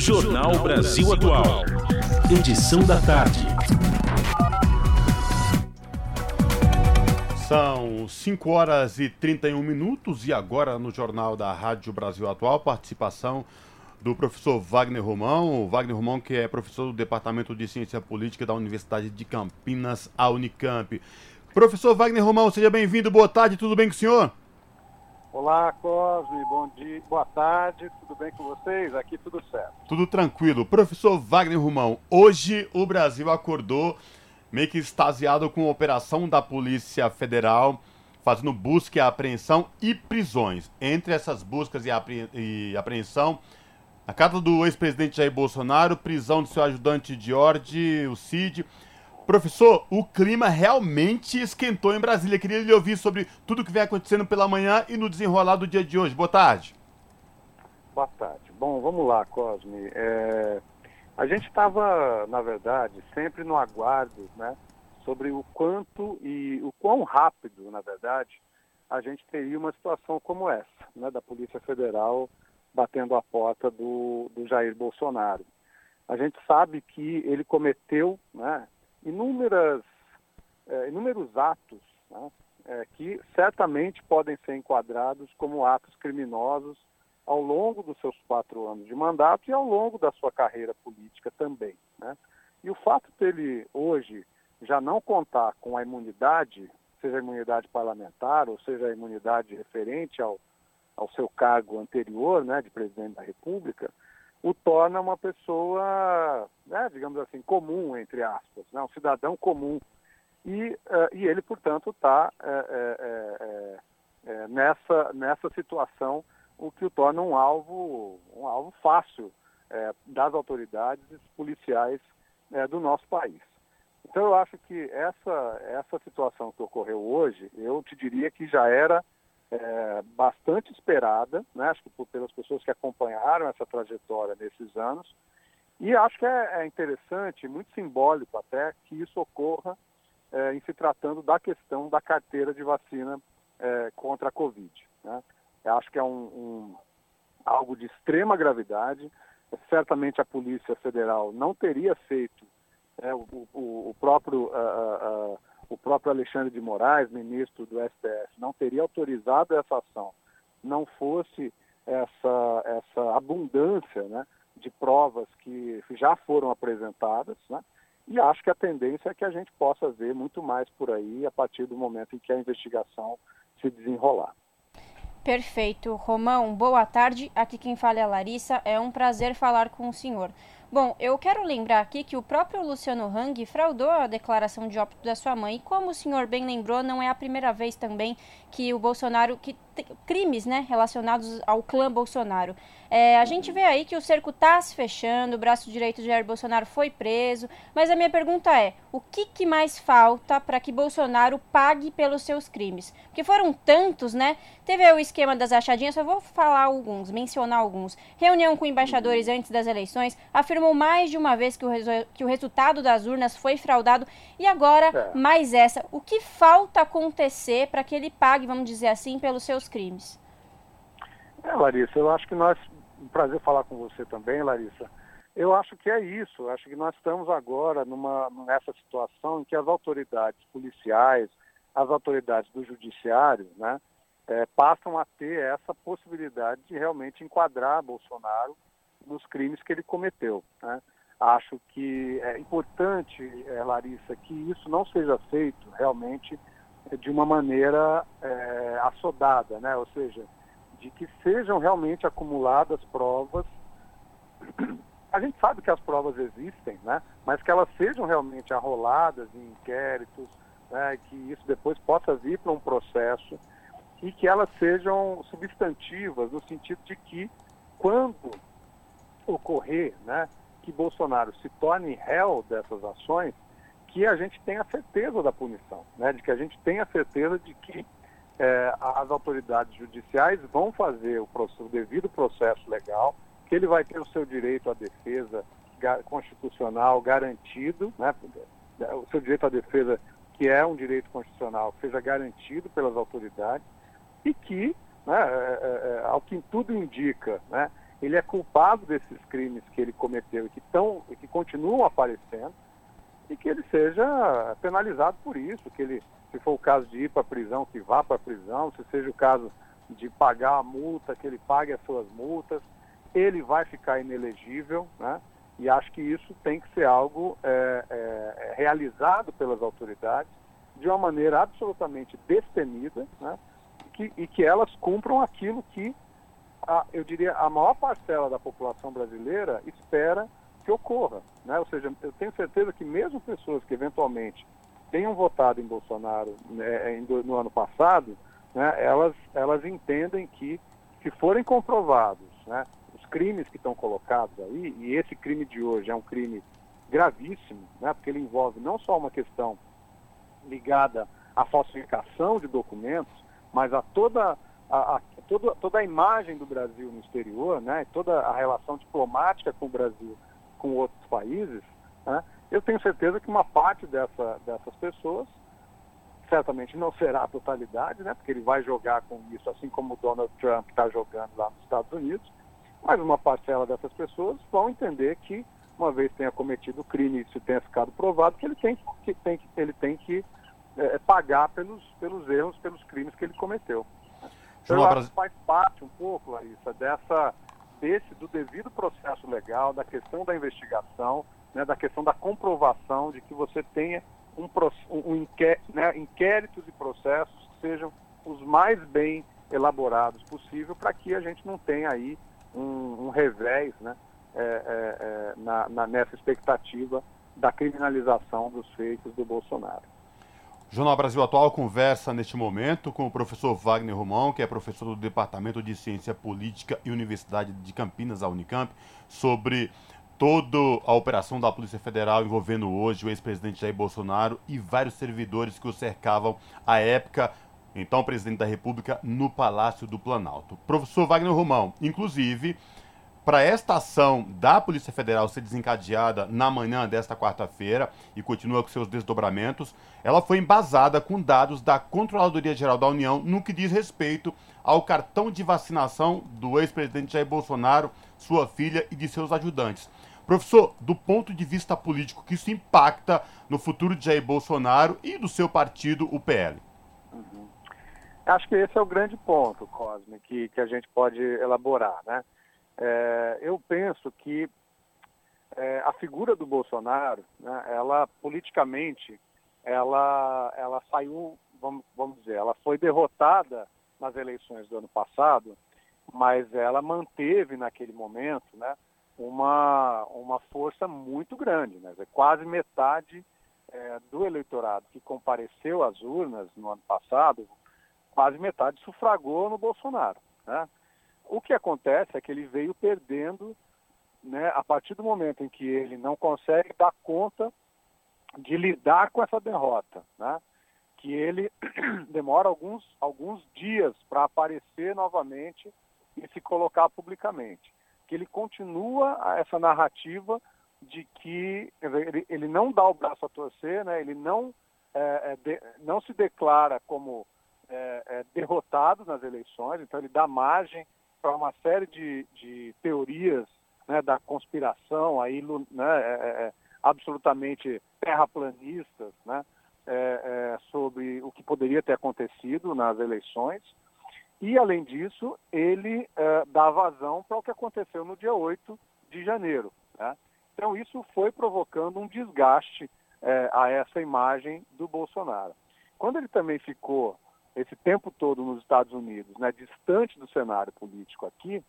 Jornal Brasil Atual. Edição da tarde. São 5 horas e 31 minutos e agora no Jornal da Rádio Brasil Atual, participação do professor Wagner Romão. Wagner Romão, que é professor do Departamento de Ciência Política da Universidade de Campinas, a Unicamp. Professor Wagner Romão, seja bem-vindo. Boa tarde, tudo bem com o senhor? Olá, Cosme, bom dia, boa tarde, tudo bem com vocês? Aqui tudo certo. Tudo tranquilo. Professor Wagner Romão, hoje o Brasil acordou meio que extasiado com a operação da Polícia Federal fazendo busca e apreensão e prisões. Entre essas buscas e, apre e apreensão, a casa do ex-presidente Jair Bolsonaro, prisão do seu ajudante George, o Cid, Professor, o clima realmente esquentou em Brasília. Queria lhe ouvir sobre tudo que vem acontecendo pela manhã e no desenrolar do dia de hoje. Boa tarde. Boa tarde. Bom, vamos lá, Cosme. É... A gente estava, na verdade, sempre no aguardo, né, sobre o quanto e o quão rápido, na verdade, a gente teria uma situação como essa, né, da Polícia Federal batendo a porta do, do Jair Bolsonaro. A gente sabe que ele cometeu, né, inúmeras, é, inúmeros atos né, é, que certamente podem ser enquadrados como atos criminosos ao longo dos seus quatro anos de mandato e ao longo da sua carreira política também. Né? E o fato dele hoje já não contar com a imunidade, seja a imunidade parlamentar ou seja a imunidade referente ao, ao seu cargo anterior, né, de presidente da República, o torna uma pessoa, né, digamos assim, comum, entre aspas, né, um cidadão comum. E, uh, e ele, portanto, está é, é, é, nessa, nessa situação, o que o torna um alvo, um alvo fácil das autoridades policiais do nosso país. Então, eu acho que essa, essa situação que ocorreu hoje, eu te diria que já era é, bastante esperada, né? acho que por, pelas pessoas que acompanharam essa trajetória nesses anos. E acho que é, é interessante, muito simbólico até, que isso ocorra é, em se tratando da questão da carteira de vacina é, contra a Covid. Né? Acho que é um, um, algo de extrema gravidade. Certamente a Polícia Federal não teria feito é, o, o, o, próprio. Uh, uh, o próprio Alexandre de Moraes, ministro do STF, não teria autorizado essa ação, não fosse essa, essa abundância né, de provas que já foram apresentadas, né, e acho que a tendência é que a gente possa ver muito mais por aí a partir do momento em que a investigação se desenrolar. Perfeito. Romão, boa tarde. Aqui quem fala é a Larissa. É um prazer falar com o senhor. Bom, eu quero lembrar aqui que o próprio Luciano Hang fraudou a declaração de óbito da sua mãe. E como o senhor bem lembrou, não é a primeira vez também que o Bolsonaro, que crimes né, relacionados ao clã Bolsonaro. É, a gente vê aí que o cerco está se fechando, o braço direito de Jair Bolsonaro foi preso, mas a minha pergunta é: o que, que mais falta para que Bolsonaro pague pelos seus crimes? Porque foram tantos, né? Teve o esquema das achadinhas, só vou falar alguns, mencionar alguns. Reunião com embaixadores antes das eleições, afirmou mais de uma vez que o, que o resultado das urnas foi fraudado, e agora é. mais essa. O que falta acontecer para que ele pague, vamos dizer assim, pelos seus crimes. É, Larissa, eu acho que nós. Um prazer falar com você também, Larissa. Eu acho que é isso. Eu acho que nós estamos agora numa, nessa situação em que as autoridades policiais, as autoridades do judiciário, né, é, passam a ter essa possibilidade de realmente enquadrar Bolsonaro nos crimes que ele cometeu. Né? Acho que é importante, é, Larissa, que isso não seja feito realmente de uma maneira é, assodada, né? ou seja, de que sejam realmente acumuladas provas. A gente sabe que as provas existem, né? mas que elas sejam realmente arroladas em inquéritos, né? que isso depois possa vir para um processo e que elas sejam substantivas, no sentido de que, quando ocorrer né, que Bolsonaro se torne réu dessas ações, que a gente tenha certeza da punição, né? de que a gente tenha certeza de que é, as autoridades judiciais vão fazer o, processo, o, devido processo legal, que ele vai ter o seu direito à defesa constitucional garantido, né? o seu direito à defesa, que é um direito constitucional, seja garantido pelas autoridades e que, né, é, é ao que tudo indica, né, ele é culpado desses crimes que ele cometeu e que, tão, que continuam aparecendo, e que ele seja penalizado por isso, que ele, se for o caso de ir para a prisão, que vá para a prisão, se seja o caso de pagar a multa, que ele pague as suas multas, ele vai ficar inelegível, né? E acho que isso tem que ser algo é, é, realizado pelas autoridades de uma maneira absolutamente destemida, né? E que, e que elas cumpram aquilo que, a, eu diria, a maior parcela da população brasileira espera que ocorra. Né? Ou seja, eu tenho certeza que mesmo pessoas que eventualmente tenham votado em Bolsonaro né, no ano passado, né, elas, elas entendem que, se forem comprovados né, os crimes que estão colocados aí, e esse crime de hoje é um crime gravíssimo, né, porque ele envolve não só uma questão ligada à falsificação de documentos, mas a toda a, a, toda, toda a imagem do Brasil no exterior, né, toda a relação diplomática com o Brasil com outros países, né, eu tenho certeza que uma parte dessa, dessas pessoas, certamente não será a totalidade, né, porque ele vai jogar com isso, assim como o Donald Trump está jogando lá nos Estados Unidos, mas uma parcela dessas pessoas vão entender que, uma vez tenha cometido o crime isso tenha ficado provado, que ele tem que, tem ele tem que é, pagar pelos, pelos erros, pelos crimes que ele cometeu. Então, eu acho que faz parte um pouco, Larissa, dessa desse, do devido processo legal, da questão da investigação, né, da questão da comprovação de que você tenha um, um inqué, né, inquéritos e processos que sejam os mais bem elaborados possível para que a gente não tenha aí um, um revés né, é, é, é, na, na, nessa expectativa da criminalização dos feitos do Bolsonaro. Jornal Brasil Atual conversa neste momento com o professor Wagner Romão, que é professor do Departamento de Ciência Política e Universidade de Campinas, a Unicamp, sobre toda a operação da Polícia Federal envolvendo hoje o ex-presidente Jair Bolsonaro e vários servidores que o cercavam à época, então presidente da República, no Palácio do Planalto. Professor Wagner Romão, inclusive, para esta ação da Polícia Federal ser desencadeada na manhã desta quarta-feira e continua com seus desdobramentos, ela foi embasada com dados da Controladoria Geral da União no que diz respeito ao cartão de vacinação do ex-presidente Jair Bolsonaro, sua filha e de seus ajudantes. Professor, do ponto de vista político, que isso impacta no futuro de Jair Bolsonaro e do seu partido, o PL? Uhum. Acho que esse é o grande ponto, Cosme, que, que a gente pode elaborar, né? É, eu penso que é, a figura do Bolsonaro, né, ela politicamente, ela, ela saiu, vamos, vamos dizer, ela foi derrotada nas eleições do ano passado, mas ela manteve naquele momento né, uma, uma força muito grande, né, quase metade é, do eleitorado que compareceu às urnas no ano passado, quase metade sufragou no Bolsonaro. Né? O que acontece é que ele veio perdendo, né, a partir do momento em que ele não consegue dar conta de lidar com essa derrota, né? que ele demora alguns, alguns dias para aparecer novamente e se colocar publicamente. Que ele continua essa narrativa de que ele, ele não dá o braço a torcer, né? ele não, é, é, de, não se declara como é, é derrotado nas eleições, então ele dá margem para uma série de, de teorias né, da conspiração aí, né, é, é, é, absolutamente terraplanistas, né, é, é, sobre o que poderia ter acontecido nas eleições. E, além disso, ele é, dá vazão para o que aconteceu no dia 8 de janeiro. Né? Então, isso foi provocando um desgaste a essa imagem do Bolsonaro. Quando ele também ficou esse tempo todo nos Estados Unidos, né, distante do cenário político aqui,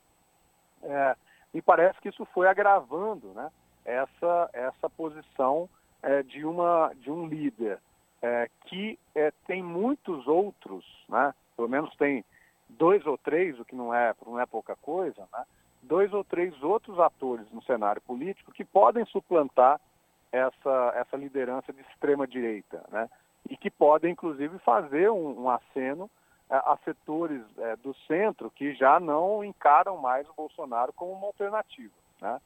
é, me parece que isso foi agravando né, essa, essa posição é, de, uma, de um líder é, que é, tem muitos outros, né, pelo menos tem dois ou três, o que não é, não é pouca coisa, né, dois ou três outros atores no cenário político que podem suplantar essa, essa liderança de extrema direita, né? E que podem, inclusive, fazer um, um aceno é, a setores é, do centro que já não encaram mais o Bolsonaro como uma alternativa. Né?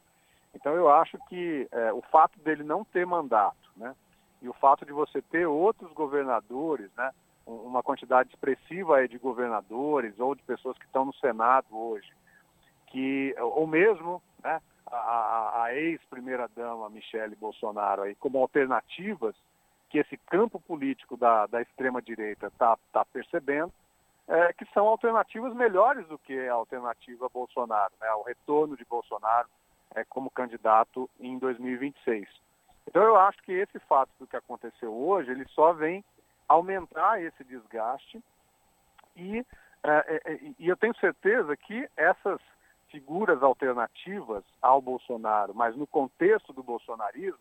Então, eu acho que é, o fato dele não ter mandato né, e o fato de você ter outros governadores, né, uma quantidade expressiva de governadores ou de pessoas que estão no Senado hoje, que, ou mesmo né, a, a ex-primeira-dama Michele Bolsonaro aí, como alternativas que esse campo político da, da extrema-direita está tá percebendo, é, que são alternativas melhores do que a alternativa Bolsonaro, né, o retorno de Bolsonaro é, como candidato em 2026. Então eu acho que esse fato do que aconteceu hoje, ele só vem aumentar esse desgaste e, é, é, é e eu tenho certeza que essas figuras alternativas ao Bolsonaro, mas no contexto do bolsonarismo,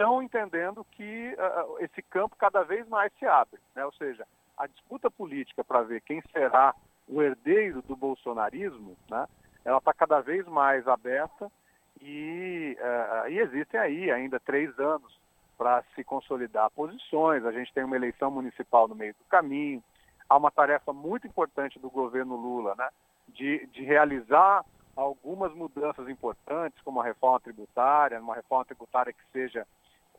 estão entendendo que uh, esse campo cada vez mais se abre. Né? Ou seja, a disputa política para ver quem será o herdeiro do bolsonarismo, né? ela está cada vez mais aberta e, uh, e existem aí ainda três anos para se consolidar posições. A gente tem uma eleição municipal no meio do caminho. Há uma tarefa muito importante do governo Lula, né? de, de realizar algumas mudanças importantes, como a reforma tributária, uma reforma tributária que seja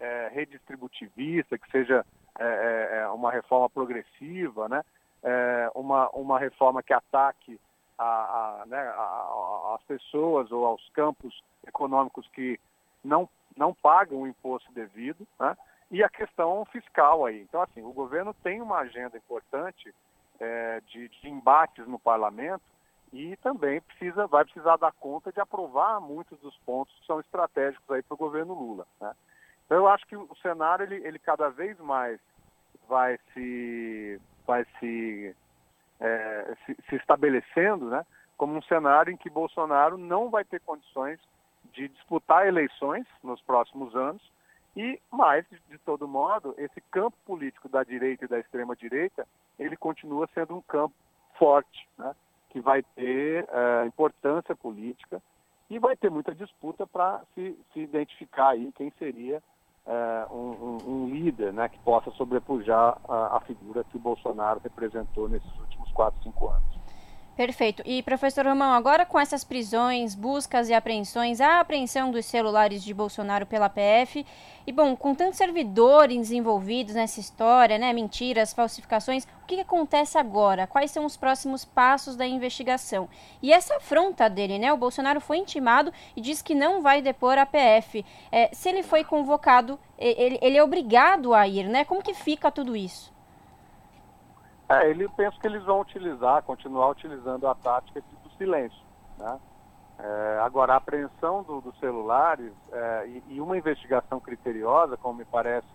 é, redistributivista, que seja é, é, é uma reforma progressiva, né? É, uma, uma reforma que ataque a, a, né, a, as pessoas ou aos campos econômicos que não, não pagam o imposto devido, né? e a questão fiscal aí. Então, assim, o governo tem uma agenda importante é, de, de embates no parlamento e também precisa, vai precisar dar conta de aprovar muitos dos pontos que são estratégicos aí para o governo Lula. Né? Então eu acho que o cenário ele, ele cada vez mais vai se, vai se, é, se, se estabelecendo né, como um cenário em que Bolsonaro não vai ter condições de disputar eleições nos próximos anos e, mais, de, todo modo, esse campo político da direita e da extrema-direita, ele continua sendo um campo forte, né? que vai ter uh, importância política e vai ter muita disputa para se, se, identificar aí quem seria uh, um, um, líder né, que possa sobrepujar a, a, figura que o Bolsonaro representou nesses últimos quatro, cinco anos. Perfeito. E, professor Romão, agora com essas prisões, buscas e apreensões, a apreensão dos celulares de Bolsonaro pela PF, e, bom, com tantos servidores envolvidos nessa história, né, mentiras, falsificações, o que, que acontece agora? Quais são os próximos passos da investigação? E essa afronta dele, né, o Bolsonaro foi intimado e diz que não vai depor a PF. É, se ele foi convocado, ele, ele é obrigado a ir, né? Como que fica tudo isso? É, ele penso que eles vão utilizar, continuar utilizando a tática do silêncio. Né? É, agora, a apreensão do, dos celulares é, e, e, uma investigação criteriosa, como me parece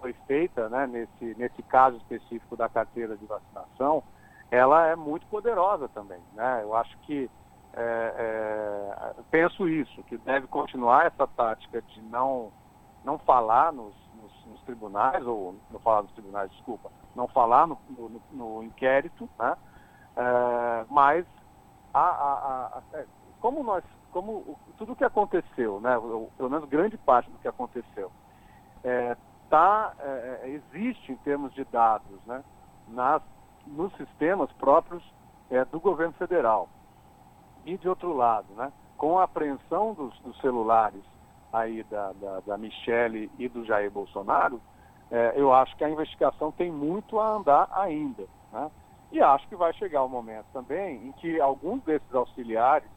foi feita né, nesse, nesse caso específico da carteira de vacinação, ela é muito poderosa também. Né? Eu acho que, é, é penso isso, que deve continuar essa tática de não, não falar nos, tribunais, ou não falar nos tribunais, desculpa, não falar no, no, no inquérito, né? É, mas a, a, a, é, como nós, como tudo o que aconteceu, né? Pelo menos grande parte do que aconteceu, é, tá, é, é, existe em termos de dados, né? Nas, nos sistemas próprios é, do governo federal. E de outro lado, né? Com a apreensão dos, dos celulares aí da, da, da Michele e do Jair Bolsonaro, é, eu acho que a investigação tem muito a andar ainda. Né? E acho que vai chegar o um momento também em que alguns desses auxiliares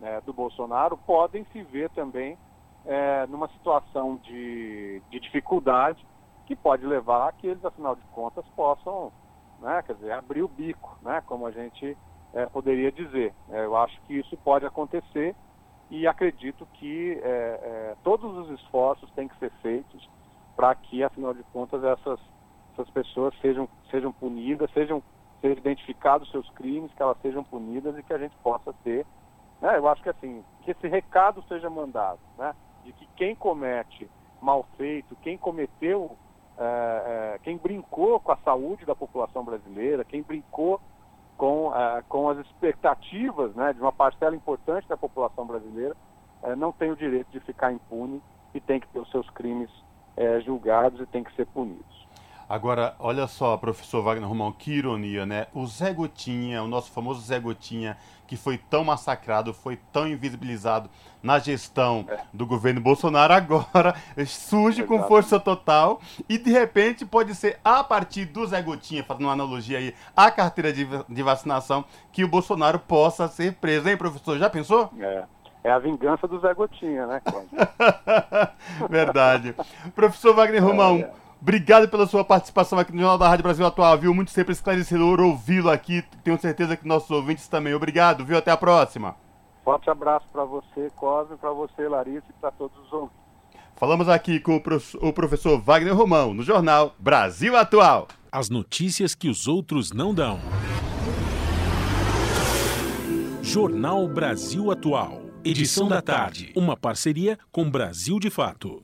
né, do Bolsonaro podem se ver também é, numa situação de, de, dificuldade que pode levar a que eles, afinal de contas, possam, né, quer dizer, abrir o bico, né, como a gente é, poderia dizer. É, eu acho que isso pode acontecer e acredito que é, é, todos os esforços têm que ser feitos para que, afinal de contas, essas, essas pessoas sejam, sejam punidas, sejam, sejam identificados seus crimes, que elas sejam punidas e que a gente possa ter. Né? Eu acho que assim, que esse recado seja mandado, né? de que quem comete mal feito, quem cometeu, é, é, quem brincou com a saúde da população brasileira, quem brincou com, com as expectativas né, de uma parcela importante da população brasileira, é, não tem o direito de ficar impune e tem que ter os seus crimes é, julgados e têm que ser punidos. Agora, olha só, professor Wagner Romão, que ironia, né? O Zé Gotinha, o nosso famoso Zé Gotinha, que foi tão massacrado, foi tão invisibilizado na gestão é. do governo Bolsonaro, agora surge Exato. com força total e de repente pode ser a partir do Zé Gotinha, fazendo uma analogia aí, a carteira de, de vacinação, que o Bolsonaro possa ser preso, hein, professor? Já pensou? É. É a vingança do Zé Gotinha, né? Verdade. Professor Wagner Romão, é, é. Obrigado pela sua participação aqui no Jornal da Rádio Brasil Atual, viu? Muito sempre esclarecedor ouvi-lo aqui. Tenho certeza que nossos ouvintes também. Obrigado, viu? Até a próxima. Forte abraço para você, Cosme, para você, Larissa, e para todos os ouvintes. Falamos aqui com o professor Wagner Romão, no Jornal Brasil Atual. As notícias que os outros não dão. Jornal Brasil Atual. Edição da tarde. Uma parceria com Brasil de Fato.